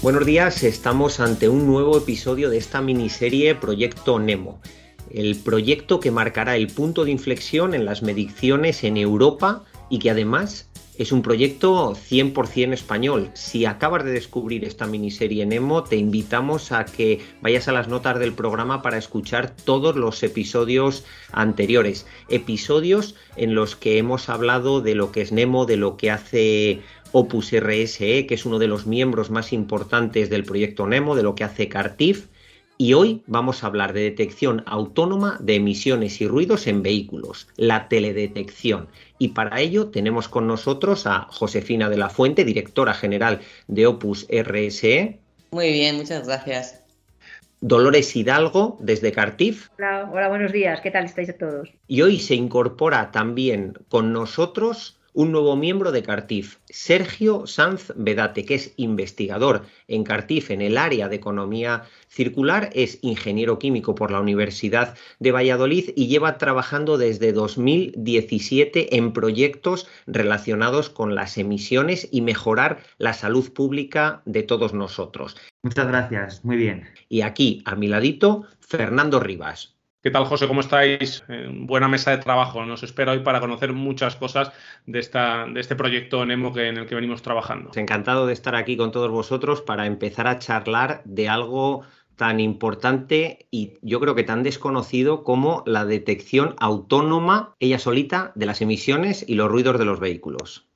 Buenos días, estamos ante un nuevo episodio de esta miniserie Proyecto Nemo, el proyecto que marcará el punto de inflexión en las mediciones en Europa y que además es un proyecto 100% español. Si acabas de descubrir esta miniserie Nemo, te invitamos a que vayas a las notas del programa para escuchar todos los episodios anteriores. Episodios en los que hemos hablado de lo que es Nemo, de lo que hace Opus RSE, que es uno de los miembros más importantes del proyecto Nemo, de lo que hace Cartif. Y hoy vamos a hablar de detección autónoma de emisiones y ruidos en vehículos, la teledetección. Y para ello tenemos con nosotros a Josefina de la Fuente, directora general de Opus RSE. Muy bien, muchas gracias. Dolores Hidalgo, desde Cartif. Hola, hola, buenos días, ¿qué tal estáis todos? Y hoy se incorpora también con nosotros un nuevo miembro de Cartif, Sergio Sanz Bedate, que es investigador en Cartif en el área de economía circular, es ingeniero químico por la Universidad de Valladolid y lleva trabajando desde 2017 en proyectos relacionados con las emisiones y mejorar la salud pública de todos nosotros. Muchas gracias, muy bien. Y aquí, a mi ladito, Fernando Rivas. ¿Qué tal, José? ¿Cómo estáis? buena mesa de trabajo. Nos espero hoy para conocer muchas cosas de, de este proyecto Nemo que, en el que venimos trabajando. Encantado de estar aquí con todos vosotros para empezar a charlar de algo tan importante y yo creo que tan desconocido como la detección autónoma, ella solita, de las emisiones y los ruidos de los vehículos.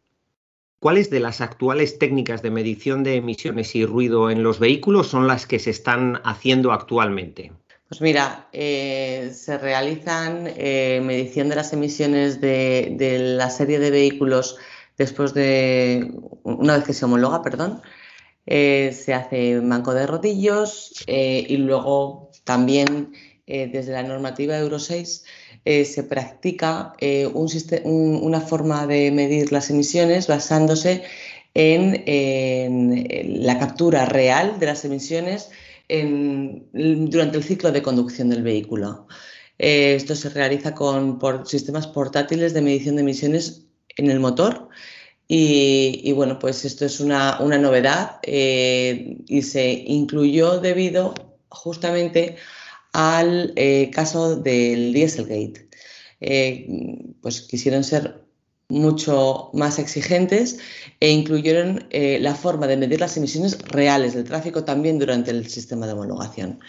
¿Cuáles de las actuales técnicas de medición de emisiones y ruido en los vehículos son las que se están haciendo actualmente? Pues mira, eh, se realizan eh, medición de las emisiones de, la serie de vehículos después de, una vez que se homologa, perdón, eh, se hace manco de rodillos y luego también desde la normativa Euro 6 se practica una forma de medir las emisiones basándose en la captura real de las emisiones durante el ciclo de conducción del vehículo. Eh, esto se realiza con sistemas portátiles de medición de emisiones en el motor y, bueno, pues esto es una, novedad eh, y se incluyó debido justamente al eh, caso del Dieselgate. pues quisieron ser mucho más exigentes e incluyeron eh, la forma de medir las emisiones reales del tráfico también durante el sistema de homologación.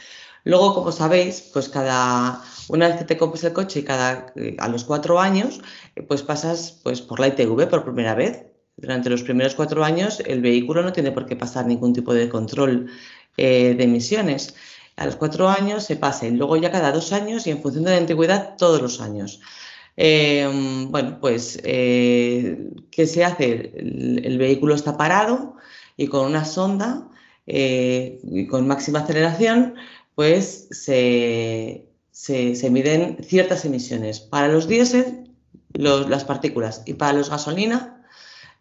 Luego, como sabéis, pues cada una vez que te compres el coche cada eh, a los cuatro años, eh, pues pasas pues por la ITV por primera vez. Durante los primeros cuatro años, el vehículo no tiene por qué pasar ningún tipo de control de emisiones. A los cuatro años se pasa y luego ya cada dos años y en función de la antigüedad todos los años. Em, bueno, pues, eh, ¿qué se hace? El, vehículo está parado y con una sonda eh, y con máxima aceleración, pues se, miden ciertas emisiones. Para los diésel, las partículas, y para los gasolina,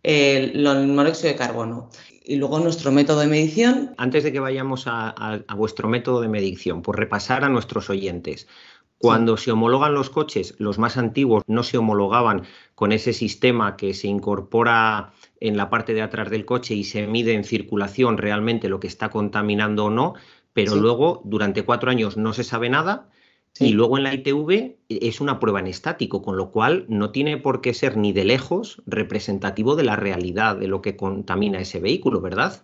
el, monóxido de carbono. Y luego nuestro método de medición. Antes de que vayamos a, a vuestro método de medición, por repasar a nuestros oyentes, cuando se homologan los coches, los más antiguos no se homologaban con ese sistema que se incorpora en la parte de atrás del coche y se mide en circulación realmente lo que está contaminando o no, pero luego durante cuatro años no se sabe nada y luego en la ITV es una prueba en estático, con lo cual no tiene por qué ser ni de lejos representativo de la realidad de lo que contamina ese vehículo, ¿verdad?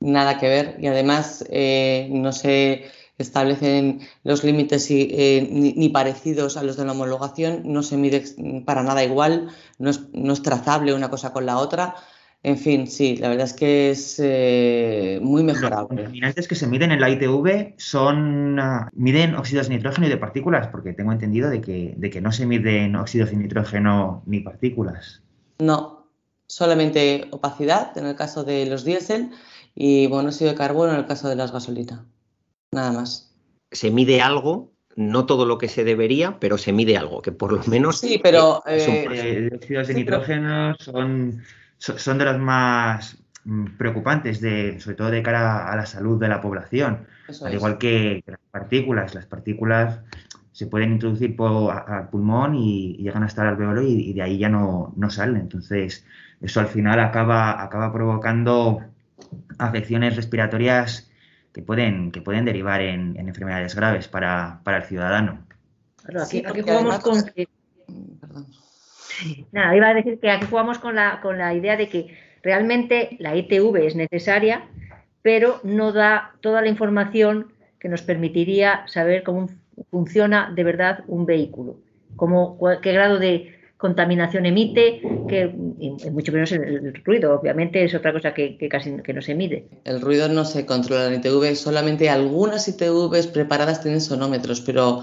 Nada que ver y además eh, no sé establecen los límites eh, ni, parecidos a los de la homologación, no se mide para nada igual, no es, trazable una cosa con la otra. En fin, sí, la verdad es que es eh, muy mejorable. Los contaminantes que se miden en la ITV son ah, miden óxidos de nitrógeno y de partículas, porque tengo entendido de que, de que no se miden óxidos de nitrógeno ni partículas. No, solamente opacidad en el caso de los diésel y monóxido de carbono en el caso de las gasolinas. Nada más. Se mide algo no todo lo que se debería, pero se mide algo, que por lo menos... Sí, pero... Eh, óxidos de nitrógeno son son de los más mm, preocupantes, de, sobre todo de cara a la salud de la población, al igual que, las partículas. Las partículas se pueden introducir por, al pulmón y, llegan hasta el alveolo y, de ahí ya no, no, salen. Entonces, eso al final acaba, acaba provocando afecciones respiratorias que pueden, que pueden derivar en, enfermedades graves para, el ciudadano. aquí, jugamos con Nada, iba a decir que aquí jugamos con la, con la idea de que realmente la ITV es necesaria, pero no da toda la información que nos permitiría saber cómo funciona de verdad un vehículo, cómo, qué grado de contaminación emite, que mucho menos el, ruido, obviamente es otra cosa que, casi que no se mide. El ruido no se controla en ITV, solamente algunas ITVs preparadas tienen sonómetros, pero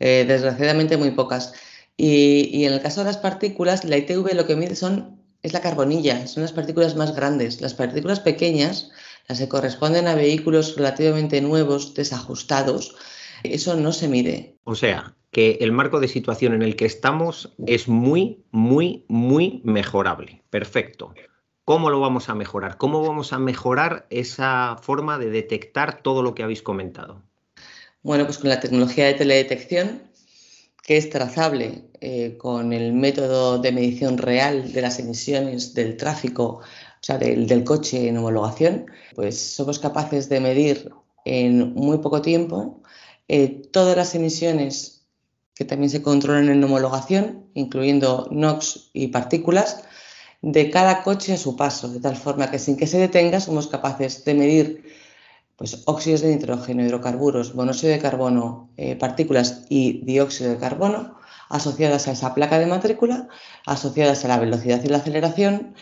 eh, desgraciadamente muy pocas. Y, en el caso de las partículas, la ITV lo que mide son, es la carbonilla, son las partículas más grandes. Las partículas pequeñas, las que corresponden a vehículos relativamente nuevos, desajustados, eso no se mide. O sea, que el marco de situación en el que estamos es muy, muy, muy mejorable. Perfecto. ¿Cómo lo vamos a mejorar? ¿Cómo vamos a mejorar esa forma de detectar todo lo que habéis comentado? Bueno, pues con la tecnología de teledetección que es trazable eh, con el método de medición real de las emisiones del tráfico, o sea, del, coche en homologación, pues somos capaces de medir en muy poco tiempo eh, todas las emisiones que también se controlan en homologación, incluyendo NOx y partículas, de cada coche a su paso, de tal forma que sin que se detenga somos capaces de medir pues, óxidos de nitrógeno, hidrocarburos, monóxido de carbono, eh, partículas y dióxido de carbono asociadas a esa placa de matrícula, asociadas a la velocidad y la aceleración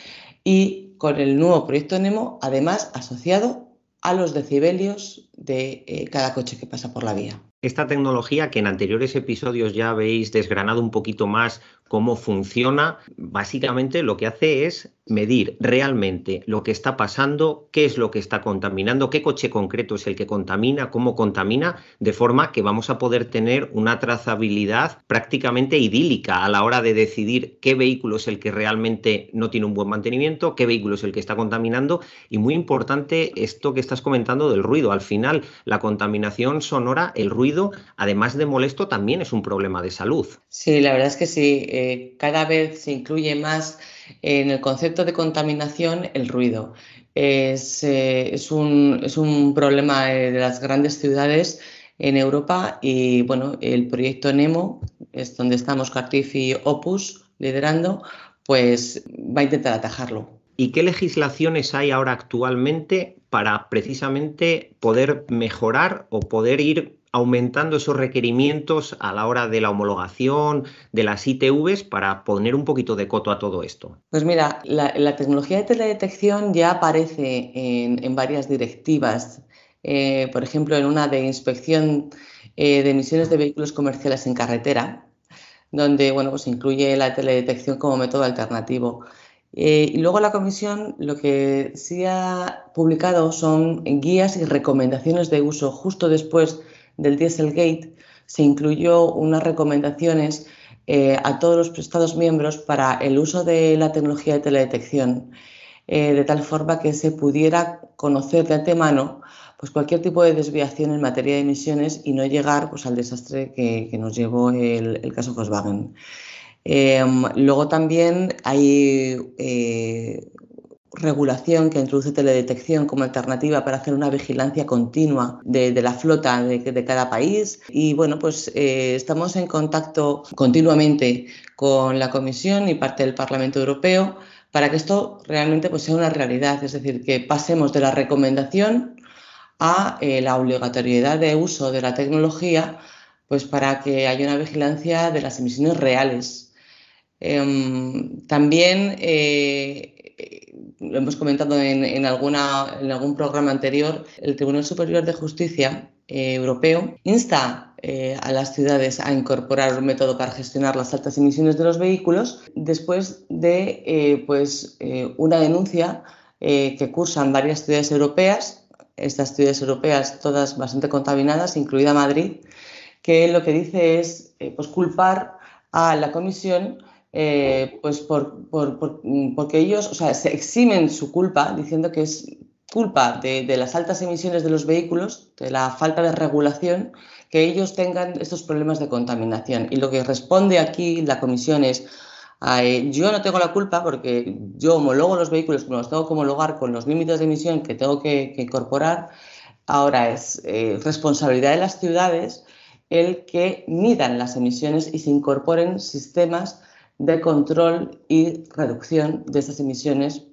y con el nuevo proyecto NEMO, además asociado a los decibelios de eh, cada coche que pasa por la vía. Esta tecnología que en anteriores episodios ya habéis desgranado un poquito más cómo funciona, básicamente lo que hace es medir realmente lo que está pasando, qué es lo que está contaminando, qué coche concreto es el que contamina, cómo contamina, de forma que vamos a poder tener una trazabilidad prácticamente idílica a la hora de decidir qué vehículo es el que realmente no tiene un buen mantenimiento, qué vehículo es el que está contaminando y muy importante esto que estás comentando del ruido. Al final, la contaminación sonora, el ruido, además de molesto, también es un problema de salud. Sí, la verdad es que sí cada vez se incluye más en el concepto de contaminación el ruido. Es, eh, un, problema de las grandes ciudades en Europa y bueno, el proyecto NEMO, es donde estamos Cartif y Opus liderando, pues va a intentar atajarlo. ¿Y qué legislaciones hay ahora actualmente para precisamente poder mejorar o poder ir aumentando esos requerimientos a la hora de la homologación de las ITVs para poner un poquito de coto a todo esto? Pues mira, la, tecnología de teledetección ya aparece en, varias directivas, eh, por ejemplo, en una de inspección eh, de emisiones de vehículos comerciales en carretera, donde bueno, pues incluye la teledetección como método alternativo. Eh, y luego la comisión lo que sí ha publicado son guías y recomendaciones de uso justo después del Dieselgate se incluyó unas recomendaciones eh, a todos los Estados miembros para el uso de la tecnología de teledetección, eh, de tal forma que se pudiera conocer de antemano pues, cualquier tipo de desviación en materia de emisiones y no llegar pues, al desastre que, nos llevó el, caso Volkswagen. Eh, luego también hay regulación que introduce teledetección como alternativa para hacer una vigilancia continua de, la flota de, cada país. Y bueno, pues eh, estamos en contacto continuamente con la Comisión y parte del Parlamento Europeo para que esto realmente pues, sea una realidad, es decir, que pasemos de la recomendación a eh, la obligatoriedad de uso de la tecnología pues para que haya una vigilancia de las emisiones reales Em, también lo hemos comentado en, algún programa anterior, el Tribunal Superior de Justicia Europeo insta eh, a las ciudades a incorporar un método para gestionar las altas emisiones de los vehículos después de eh, pues, eh, una denuncia que cursan varias ciudades europeas, estas ciudades europeas todas bastante contaminadas, incluida Madrid, que lo que dice es pues, culpar a la Comisión pues por, porque ellos o sea, se eximen su culpa diciendo que es culpa de, de, las altas emisiones de los vehículos, de la falta de regulación que ellos tengan estos problemas de contaminación. Y lo que responde aquí la comisión es, yo no tengo la culpa porque yo homologo los vehículos los tengo que homologar con los límites de emisión que tengo que, incorporar. Ahora es eh, responsabilidad de las ciudades el que midan las emisiones y se incorporen sistemas de control y reducción de estas emisiones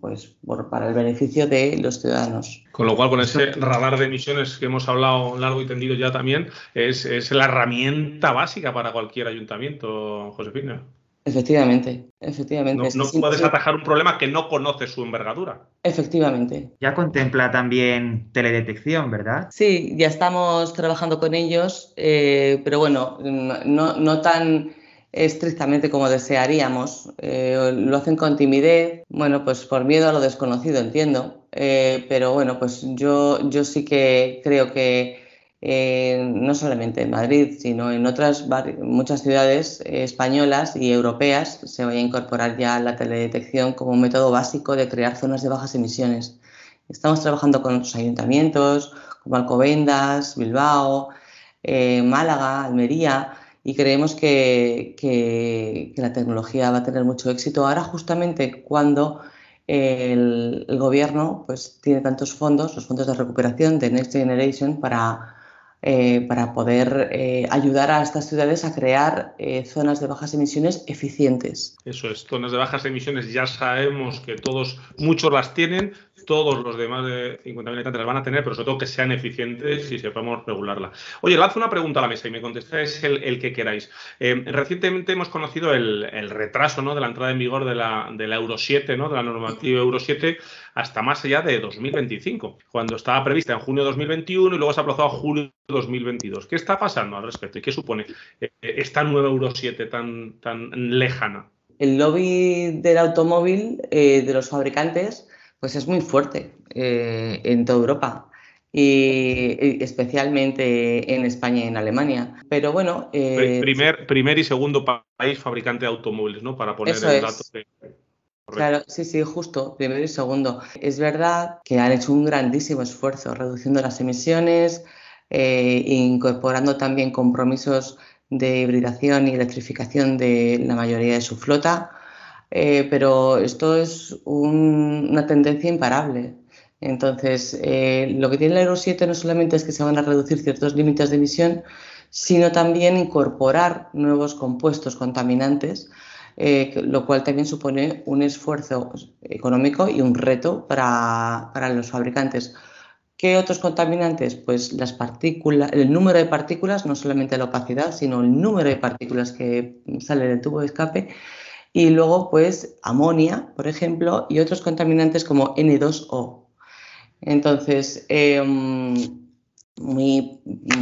pues para el beneficio de los ciudadanos. Con lo cual, con ese radar de emisiones que hemos hablado largo y tendido ya también, es, la herramienta básica para cualquier ayuntamiento, Josefina. Efectivamente, efectivamente. No, puedes atajar un problema que no conoce su envergadura. Efectivamente. Ya contempla también teledetección, ¿verdad? Sí, ya estamos trabajando con ellos, eh, pero bueno, no, no tan estrictamente como desearíamos. Eh, lo hacen con timidez, bueno, pues por miedo a lo desconocido, entiendo. Eh, pero bueno, pues yo, yo sí que creo que eh, no solamente en Madrid, sino en otras muchas ciudades españolas y europeas se vaya a incorporar ya la teledetección como un método básico de crear zonas de bajas emisiones. Estamos trabajando con otros ayuntamientos como Alcobendas, Bilbao, Málaga, Almería, y creemos que, la tecnología va a tener mucho éxito. Ahora justamente cuando el, gobierno pues, tiene tantos fondos, los fondos de recuperación de Next Generation para, eh, para poder eh, ayudar a estas ciudades a crear eh, zonas de bajas emisiones eficientes. Eso es, zonas de bajas emisiones ya sabemos que todos, muchos las tienen, todos los demás de 50.000 habitantes las van a tener, pero sobre todo que sean eficientes y sepamos regularla. Oye, lanzo una pregunta a la mesa y me contestáis el, que queráis. Eh, recientemente hemos conocido el, retraso ¿no? de la entrada en vigor de la, de la Euro 7, ¿no? de la normativa Euro 7, hasta más allá de 2025, cuando estaba prevista en junio de 2021 y luego se ha aplazado a julio 2022. ¿Qué está pasando al respecto y qué supone eh, esta nueva Euro 7 tan, tan lejana? El lobby del automóvil eh, de los fabricantes pues es muy fuerte eh, en toda Europa y, especialmente en España y en Alemania. Pero bueno. Eh, primer, primer y segundo país fabricante de automóviles, ¿no? Para poner el dato de. Claro, sí, sí, justo, primero y segundo. Es verdad que han hecho un grandísimo esfuerzo reduciendo las emisiones, eh, incorporando también compromisos de hibridación y electrificación de la mayoría de su flota. Eh, pero esto es una tendencia imparable. Entonces, eh, lo que tiene la Euro 7 no solamente es que se van a reducir ciertos límites de emisión, sino también incorporar nuevos compuestos contaminantes, lo cual también supone un esfuerzo económico y un reto para los fabricantes. ¿Qué otros contaminantes? Pues las partículas, el número de partículas, no solamente la opacidad, sino el número de partículas que sale del tubo de escape y luego pues amonia, por ejemplo, y otros contaminantes como N2O. Entonces, em, muy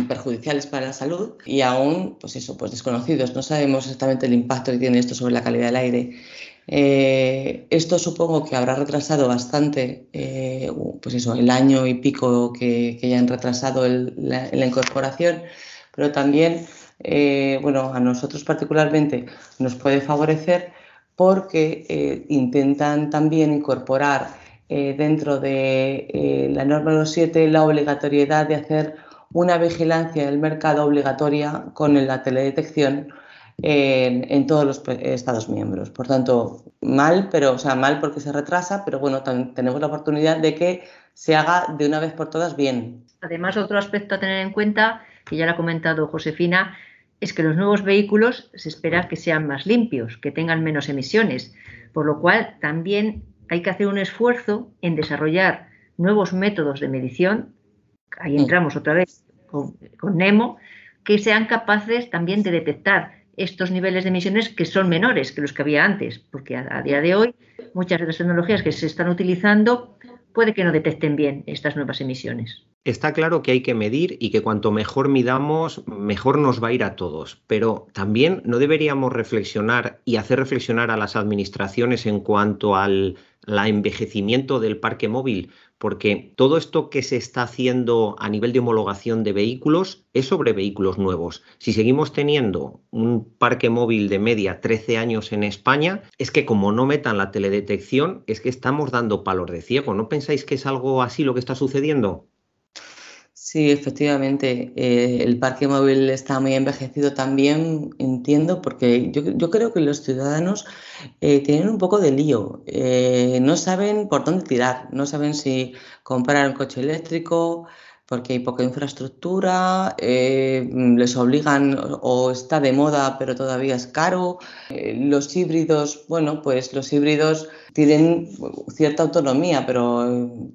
perjudiciales para la salud y aún, pues eso, pues desconocidos. No sabemos exactamente el impacto que tiene esto sobre la calidad del aire. Eh, esto supongo que habrá retrasado bastante, eh, pues eso, el año y pico que, ya han retrasado la, incorporación, pero también, eh, bueno, a nosotros particularmente nos puede favorecer porque intentan también incorporar dentro de la norma 7 la obligatoriedad de hacer una vigilancia del mercado obligatoria con la teledetección en, todos los Estados miembros. Por tanto, mal, pero, o sea, mal porque se retrasa, pero bueno, tenemos la oportunidad de que se haga de una vez por todas bien. Además, otro aspecto a tener en cuenta, que ya lo ha comentado Josefina, es que los nuevos vehículos se espera que sean más limpios, que tengan menos emisiones, por lo cual también hay que hacer un esfuerzo en desarrollar nuevos métodos de medición, ahí entramos otra vez con, NEMO, que sean capaces también de detectar estos niveles de emisiones que son menores que los que había antes, porque a, día de hoy muchas de las tecnologías que se están utilizando puede que no detecten bien estas nuevas emisiones. Está claro que hay que medir y que cuanto mejor midamos, mejor nos va a ir a todos. Pero también no deberíamos reflexionar y hacer reflexionar a las administraciones en cuanto al envejecimiento del parque móvil, porque todo esto que se está haciendo a nivel de homologación de vehículos es sobre vehículos nuevos. Si seguimos teniendo un parque móvil de media 13 años en España, es que como no metan la teledetección, es que estamos dando palos de ciego. ¿No pensáis que es algo así lo que está sucediendo? Sí, efectivamente. Eh, el parque móvil está muy envejecido también, entiendo, porque yo, creo que los ciudadanos eh, tienen un poco de lío. Eh, no saben por dónde tirar, no saben si comprar un coche eléctrico porque hay poca infraestructura, les obligan o está de moda pero todavía es caro. los híbridos, bueno, pues los híbridos tienen cierta autonomía, pero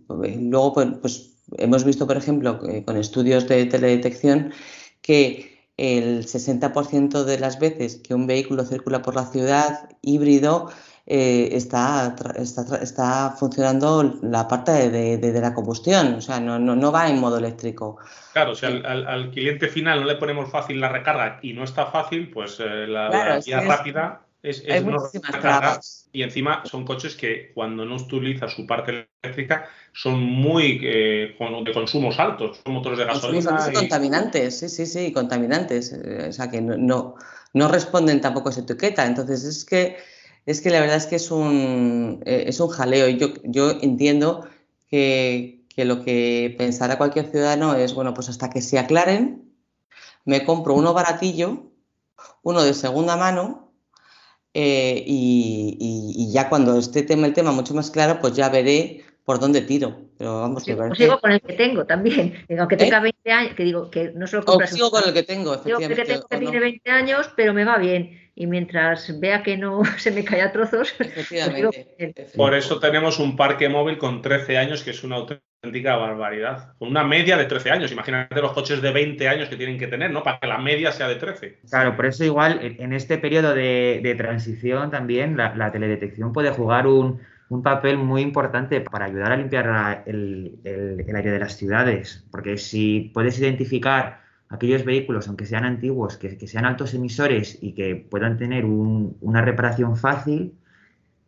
luego pues, pues hemos visto, por ejemplo, con estudios de teledetección, que el 60% de las veces que un vehículo circula por la ciudad híbrido eh, está, está, funcionando la parte de, la combustión, o sea, no, no, va en modo eléctrico. Claro, si al, cliente final no le ponemos fácil la recarga y no está fácil, pues eh, la, vía rápida es, y encima son coches que cuando no utiliza su parte eléctrica son muy eh, de consumos altos, son motores de gasolina. Son contaminantes, sí, sí, sí, contaminantes. O sea que no, no, responden tampoco a esa etiqueta. Entonces es que es que la verdad es que es un, eh, es un jaleo. Yo, yo entiendo que, que lo que pensará cualquier ciudadano es, bueno, pues hasta que se aclaren, me compro uno baratillo, uno de segunda mano, eh, y, ya cuando esté tema, el tema mucho más claro, pues ya veré por dónde tiro. Pero vamos, sí, pues sigo con el que tengo también. Aunque ¿Eh? tenga 20 años, que digo que no solo compras. sigo con el que tengo, efectivamente. Digo que tengo que tiene 20 años, pero me va bien. Y mientras vea que no se me cae a trozos. Pues efectivamente. Por eso tenemos un parque móvil con 13 años, que es una auténtica barbaridad. Con una media de 13 años. Imagínate los coches de 20 años que tienen que tener, ¿no? Para que la media sea de 13. Claro, por eso igual en este periodo de, transición también la, teledetección puede jugar un, papel muy importante para ayudar a limpiar el, aire de las ciudades. Porque si puedes identificar aquellos vehículos, aunque sean antiguos, que, sean altos emisores y que puedan tener una reparación fácil,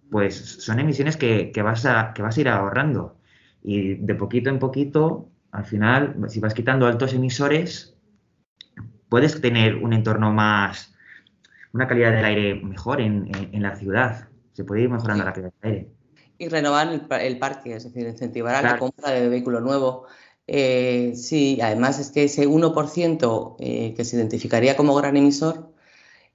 pues son emisiones que, vas a, que vas a ir ahorrando. Y de poquito en poquito, al final, si vas quitando altos emisores, puedes tener un entorno más, una calidad del aire mejor en, la ciudad. Se puede ir mejorando la calidad del aire. Y renovar el, parque, es decir, incentivar a la compra de vehículo nuevo. Eh, sí, además es que ese 1% eh, que se identificaría como gran emisor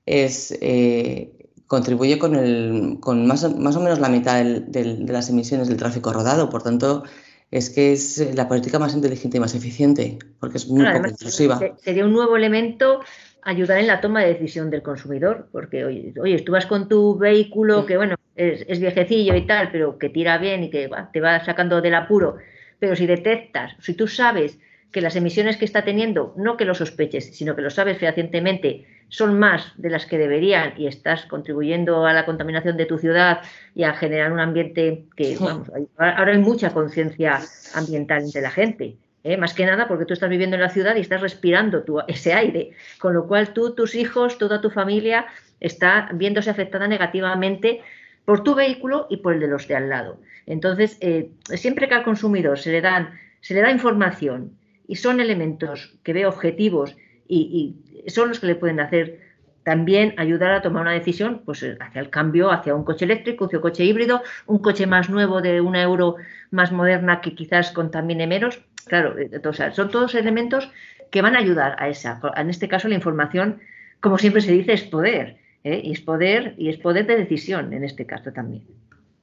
es, eh, contribuye con, el, con más, más, o menos la mitad de las emisiones del tráfico rodado. Por tanto, es que es la política más inteligente y más eficiente, porque es muy poco intrusiva. Sería un nuevo elemento ayudar en la toma de decisión del consumidor, porque oye, oye tú vas con tu vehículo que bueno, es, viejecillo y tal, pero que tira bien y que te va sacando del apuro, pero si detectas, si tú sabes que las emisiones que está teniendo, no que lo sospeches, sino que lo sabes fehacientemente, son más de las que deberían y estás contribuyendo a la contaminación de tu ciudad y a generar un ambiente que, vamos, ahora hay mucha conciencia ambiental entre la gente. ¿eh? Más que nada porque tú estás viviendo en la ciudad y estás respirando ese aire, con lo cual tú, tus hijos, toda tu familia está viéndose afectada negativamente por tu vehículo y por el de los de al lado. Entonces, eh, siempre que al consumidor se le, dan, se le da información, y son elementos que veo objetivos y, son los que le pueden hacer también ayudar a tomar una decisión pues, hacia el cambio, hacia un coche eléctrico, hacia un coche híbrido, un coche más nuevo de una euro más moderna que quizás contamine menos. Claro, eh, son todos elementos que van a ayudar a esa. En este caso, la información, como siempre se dice, es poder. ¿Eh? Y es poder y es poder de decisión en este caso también.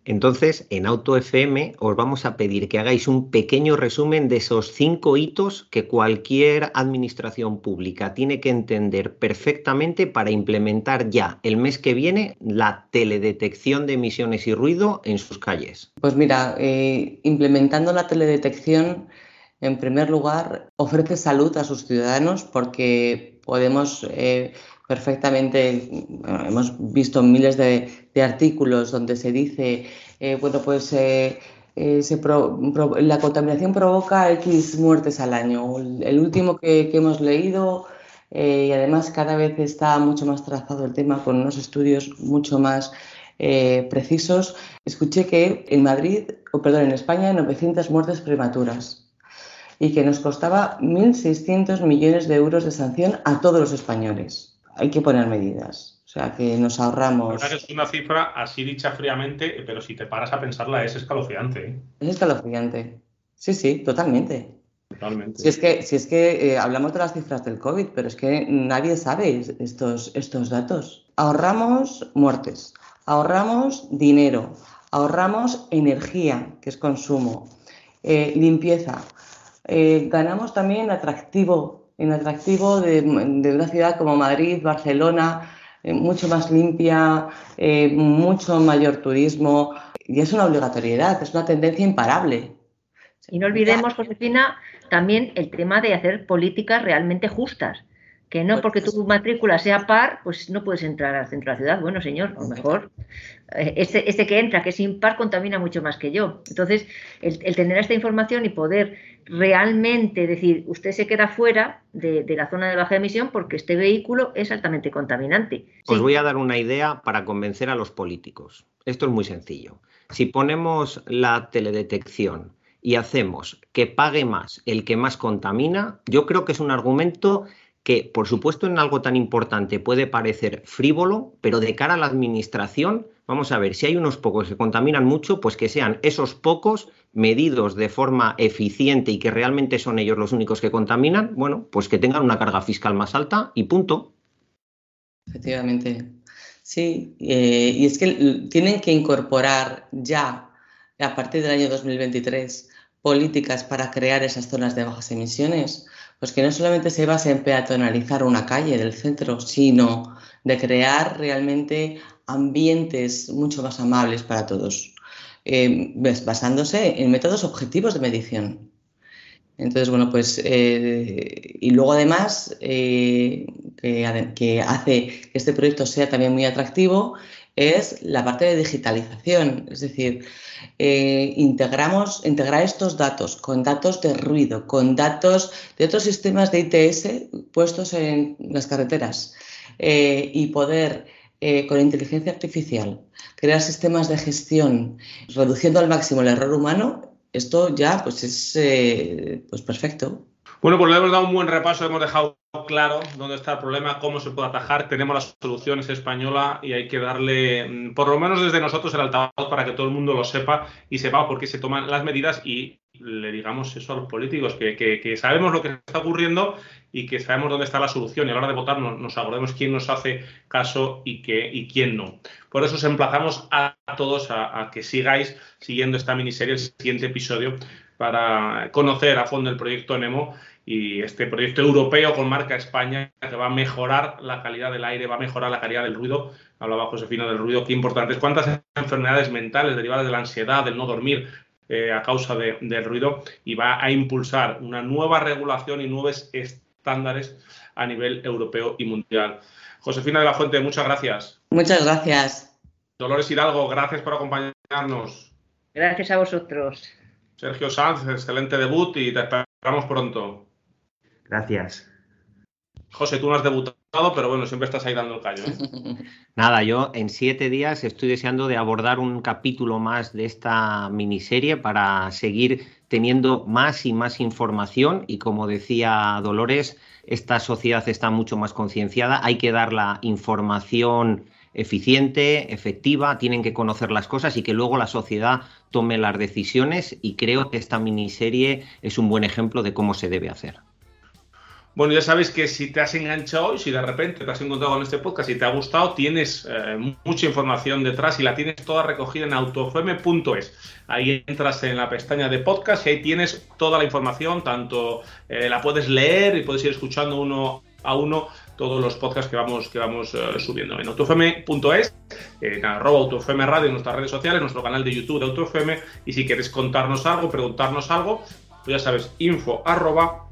Entonces, en Auto FM os vamos a pedir que hagáis un pequeño resumen de esos cinco hitos que cualquier administración pública tiene que entender perfectamente para implementar ya el mes que viene la teledetección de emisiones y ruido en sus calles. Pues mira, eh, implementando la teledetección, en primer lugar, ofrece salud a sus ciudadanos porque podemos... Eh, perfectamente, hemos visto miles de, artículos donde se dice, eh, bueno, pues eh, la contaminación provoca X muertes al año. El último que, hemos leído, y además cada vez está mucho más trazado el tema con unos estudios mucho más precisos, escuché que en Madrid, o perdón, en España hay 900 muertes prematuras y que nos costaba 1.600 millones de euros de sanción a todos los españoles. Hay que poner medidas. O sea, que nos ahorramos. es una cifra así dicha fríamente, pero si te paras a pensarla es escalofriante. ¿eh? Es escalofriante. Sí, sí, totalmente. Totalmente. Si es que, si es que eh, hablamos de las cifras del COVID, pero es que nadie sabe estos, estos datos. Ahorramos muertes, ahorramos dinero, ahorramos energía, que es consumo, eh, limpieza, eh, ganamos también atractivo, en atractivo de, una ciudad como Madrid, Barcelona, eh, mucho más limpia, eh, mucho mayor turismo. Y es una obligatoriedad, es una tendencia imparable. Y no olvidemos, Josefina, también el tema de hacer políticas realmente justas que no porque tu matrícula sea par, pues no puedes entrar al centro de la ciudad. Bueno, señor, a lo mejor eh, este, este, que entra, que es impar, contamina mucho más que yo. Entonces, el, tener esta información y poder realmente decir, usted se queda fuera de, la zona de baja emisión porque este vehículo es altamente contaminante. Os voy a dar una idea para convencer a los políticos. Esto es muy sencillo. Si ponemos la teledetección y hacemos que pague más el que más contamina, yo creo que es un argumento que, por supuesto, en algo tan importante puede parecer frívolo, pero de cara a la administración, vamos a ver, si hay unos pocos que contaminan mucho, pues que sean esos pocos medidos de forma eficiente y que realmente son ellos los únicos que contaminan, bueno, pues que tengan una carga fiscal más alta y punto. Efectivamente. Sí, eh, y es que tienen que incorporar ya, a partir del año 2023, políticas para crear esas zonas de bajas emisiones pues que no solamente se base en peatonalizar una calle del centro, sino de crear realmente ambientes mucho más amables para todos, eh, basándose en métodos objetivos de medición. Entonces, bueno, pues, eh, y luego además, eh, que, que, hace que este proyecto sea también muy atractivo, es la parte de digitalización, es decir, eh, integramos, integrar estos datos con datos de ruido, con datos de otros sistemas de ITS puestos en las carreteras eh, y poder eh, con inteligencia artificial crear sistemas de gestión reduciendo al máximo el error humano, esto ya pues es pues perfecto. Bueno, pues le hemos dado un buen repaso, hemos dejado claro dónde está el problema, cómo se puede atajar, tenemos las soluciones española y hay que darle, mm, por lo menos desde nosotros, el altavoz para que todo el mundo lo sepa y sepa por qué se toman las medidas y le digamos eso a los políticos, que, sabemos lo que está ocurriendo y que sabemos dónde está la solución y a la hora de votar nos, acordemos quién nos hace caso y, qué, y quién no. Por eso os emplazamos a, todos a, a que sigáis siguiendo esta miniserie, el siguiente episodio, para conocer a fondo el proyecto Nemo y este proyecto europeo con marca España que va a mejorar la calidad del aire, va a mejorar la calidad del ruido. Hablaba Josefina del ruido, qué importante es. ¿Cuántas enfermedades mentales derivadas de la ansiedad, del no dormir eh, a causa del ruido? Y va a impulsar una nueva regulación y nuevos estándares a nivel europeo y mundial. Josefina de la Fuente, muchas gracias. Muchas gracias. Dolores Hidalgo, gracias por acompañarnos. Gracias a vosotros. Sergio Sanz, excelente debut y te esperamos pronto. Gracias. José, tú no has debutado, pero bueno, siempre estás ahí dando el callo. ¿eh? Nada, yo en siete días estoy deseando de abordar un capítulo más de esta miniserie para seguir teniendo más y más información y como decía Dolores, esta sociedad está mucho más concienciada, hay que dar la información eficiente, efectiva, tienen que conocer las cosas y que luego la sociedad tome las decisiones y creo que esta miniserie es un buen ejemplo de cómo se debe hacer. Bueno, ya sabes que si te has enganchado hoy, si de repente te has encontrado con este podcast y te ha gustado, tienes eh, mucha información detrás y la tienes toda recogida en autofm.es. Ahí entras en la pestaña de podcast y ahí tienes toda la información, tanto eh, la puedes leer y puedes ir escuchando uno a uno todos los podcasts que vamos, que vamos eh, subiendo en autofm.es, en arroba autofm radio en nuestras redes sociales, nuestro canal de YouTube de autofm y si quieres contarnos algo, preguntarnos algo, pues ya sabes, info arroba.